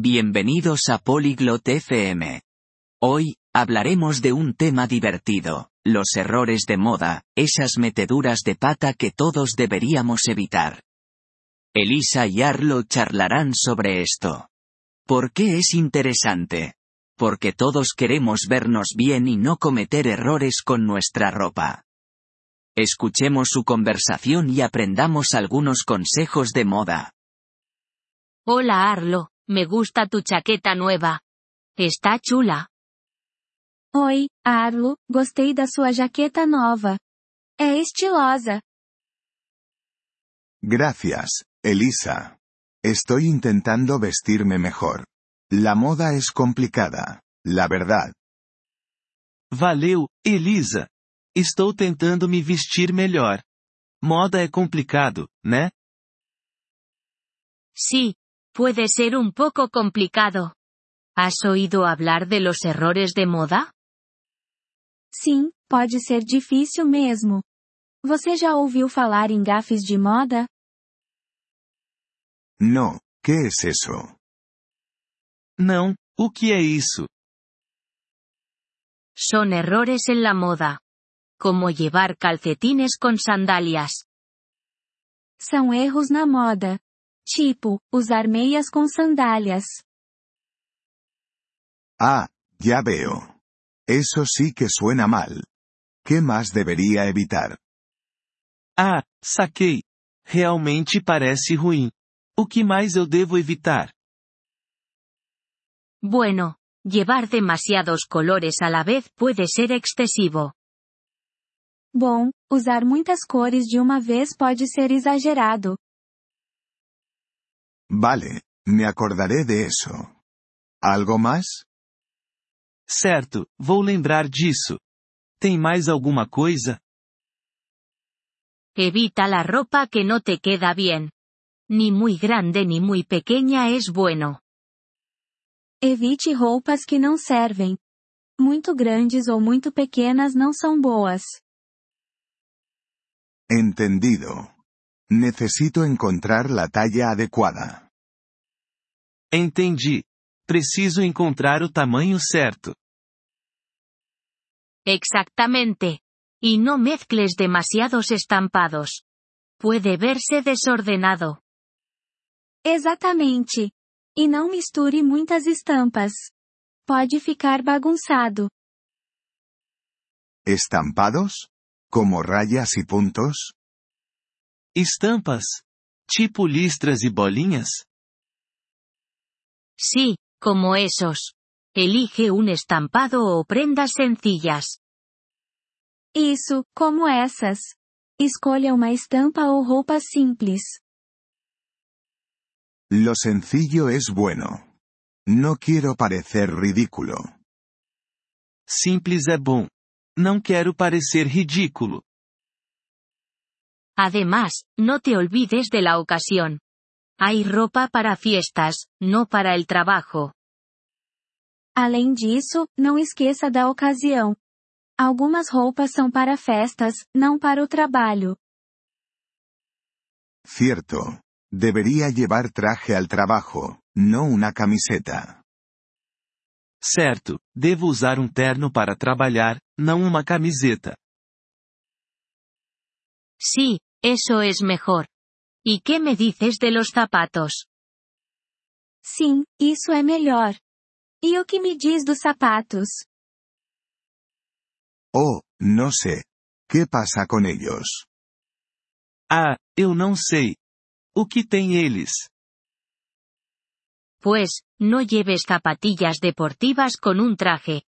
Bienvenidos a Polyglot FM. Hoy, hablaremos de un tema divertido, los errores de moda, esas meteduras de pata que todos deberíamos evitar. Elisa y Arlo charlarán sobre esto. ¿Por qué es interesante? Porque todos queremos vernos bien y no cometer errores con nuestra ropa. Escuchemos su conversación y aprendamos algunos consejos de moda. Hola Arlo, me gusta tu chaqueta nueva. Está chula. Oi, Arlo, gostei da sua jaqueta nova. É estilosa. Gracias, Elisa. Estoy intentando vestirme mejor. La moda es complicada, la verdad. Valeu, Elisa. Estou tentando me vestir melhor. Moda é complicado, né? Sí, puede ser un poco complicado. ¿Has oído hablar de los errores de moda? Sim, pode ser difícil mesmo. Você já ouviu falar em gafes de moda? No, ¿qué es eso? Não, o que é isso? Son errores en la moda. Como llevar calcetines con sandalias. São erros na moda. Tipo, usar meias com sandálias. Ah, ya veo. Eso sí que suena mal. ¿Qué más debería evitar? Ah, saquei. Realmente parece ruim. O que mais eu devo evitar? Bueno, llevar demasiados colores a la vez puede ser excesivo. Bom, usar muitas cores de uma vez pode ser exagerado. Vale, me acordaré de eso. ¿Algo más? Certo, vou lembrar disso. Tem mais alguma coisa? Evita la ropa que no te queda bien. Ni muy grande ni muy pequeña es bueno. Evite roupas que não servem. Muito grandes ou muito pequenas não são boas. Entendido. Necesito encontrar la talla adecuada. Entendi. Preciso encontrar o tamanho certo. Exactamente. Y no mezcles demasiados estampados. Puede verse desordenado. Exatamente. E não misture muitas estampas. Pode ficar bagunçado. ¿Estampados? ¿Como rayas y puntos? Estampas? Tipo listras e bolinhas? Sí, como esos. Elige un estampado o prendas sencillas. Isso, como essas. Escolha uma estampa ou roupa simples. Lo sencillo es bueno. No quiero parecer ridículo. Simples é bom. Não quero parecer ridículo. Además, no te olvides de la ocasión. Hay ropa para fiestas, no para el trabajo. Além disso, não esqueça da ocasião. Algumas roupas são para festas, não para o trabalho. Cierto. Debería llevar traje al trabajo, no una camiseta. Certo, devo usar um terno para trabalhar, não uma camiseta. Sí, eso es mejor. ¿Y qué me dices de los zapatos? Sim, isso é melhor. E o que me diz dos sapatos? Oh, no sé. ¿Qué pasa con ellos? Ah, eu não sei. O que tem eles? Pues, no lleves zapatillas deportivas con un traje.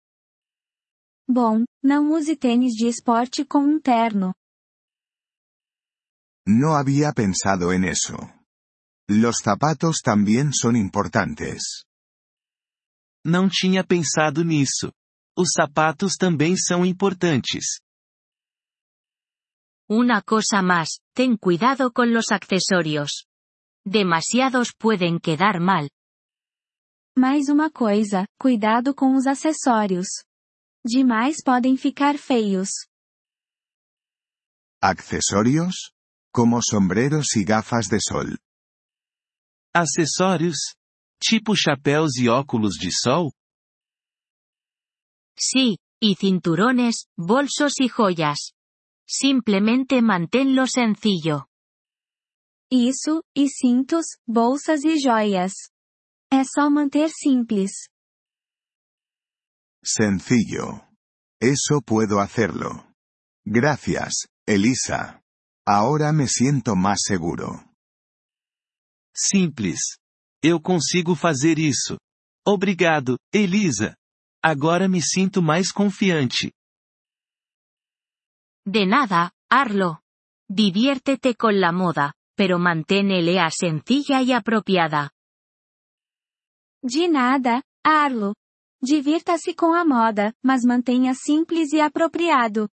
Bom, não use tênis de esporte com um terno. No había pensado en eso. Los zapatos también son importantes. Não tinha pensado nisso. Os sapatos também são importantes. Una cosa más, ten cuidado con los accesorios. Demasiados pueden quedar mal. Mais uma coisa, cuidado com os acessórios. Demais podem ficar feios. ¿Accesorios? Como sombreros y gafas de sol. Acessórios? Tipo chapéus e óculos de sol? Sí, y cinturones, bolsos y joyas. Simplemente manténlo sencillo. Isso, e cintos, bolsas e joias. É só manter simples. Sencillo. Eso puedo hacerlo. Gracias, Elisa. Ahora me siento más seguro. Simples. Eu consigo fazer isso. Obrigado, Elisa. Agora me sinto mais confiante. De nada, Arlo. Diviértete con la moda, pero manténela sencilla y apropiada. De nada, Arlo. Divirta-se com a moda, mas mantenha simples e apropriado.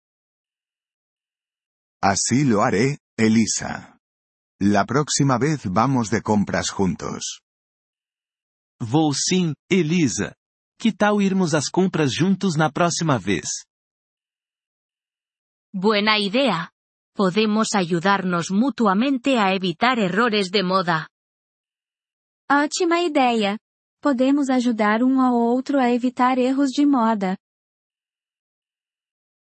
Así lo haré, Elisa. La próxima vez vamos de compras juntos. Vou sim, Elisa. Que tal irmos às compras juntos na próxima vez? Buena idea. Podemos ayudarnos mutuamente a evitar errores de moda. Ótima ideia. Podemos ajudar um ao outro a evitar erros de moda.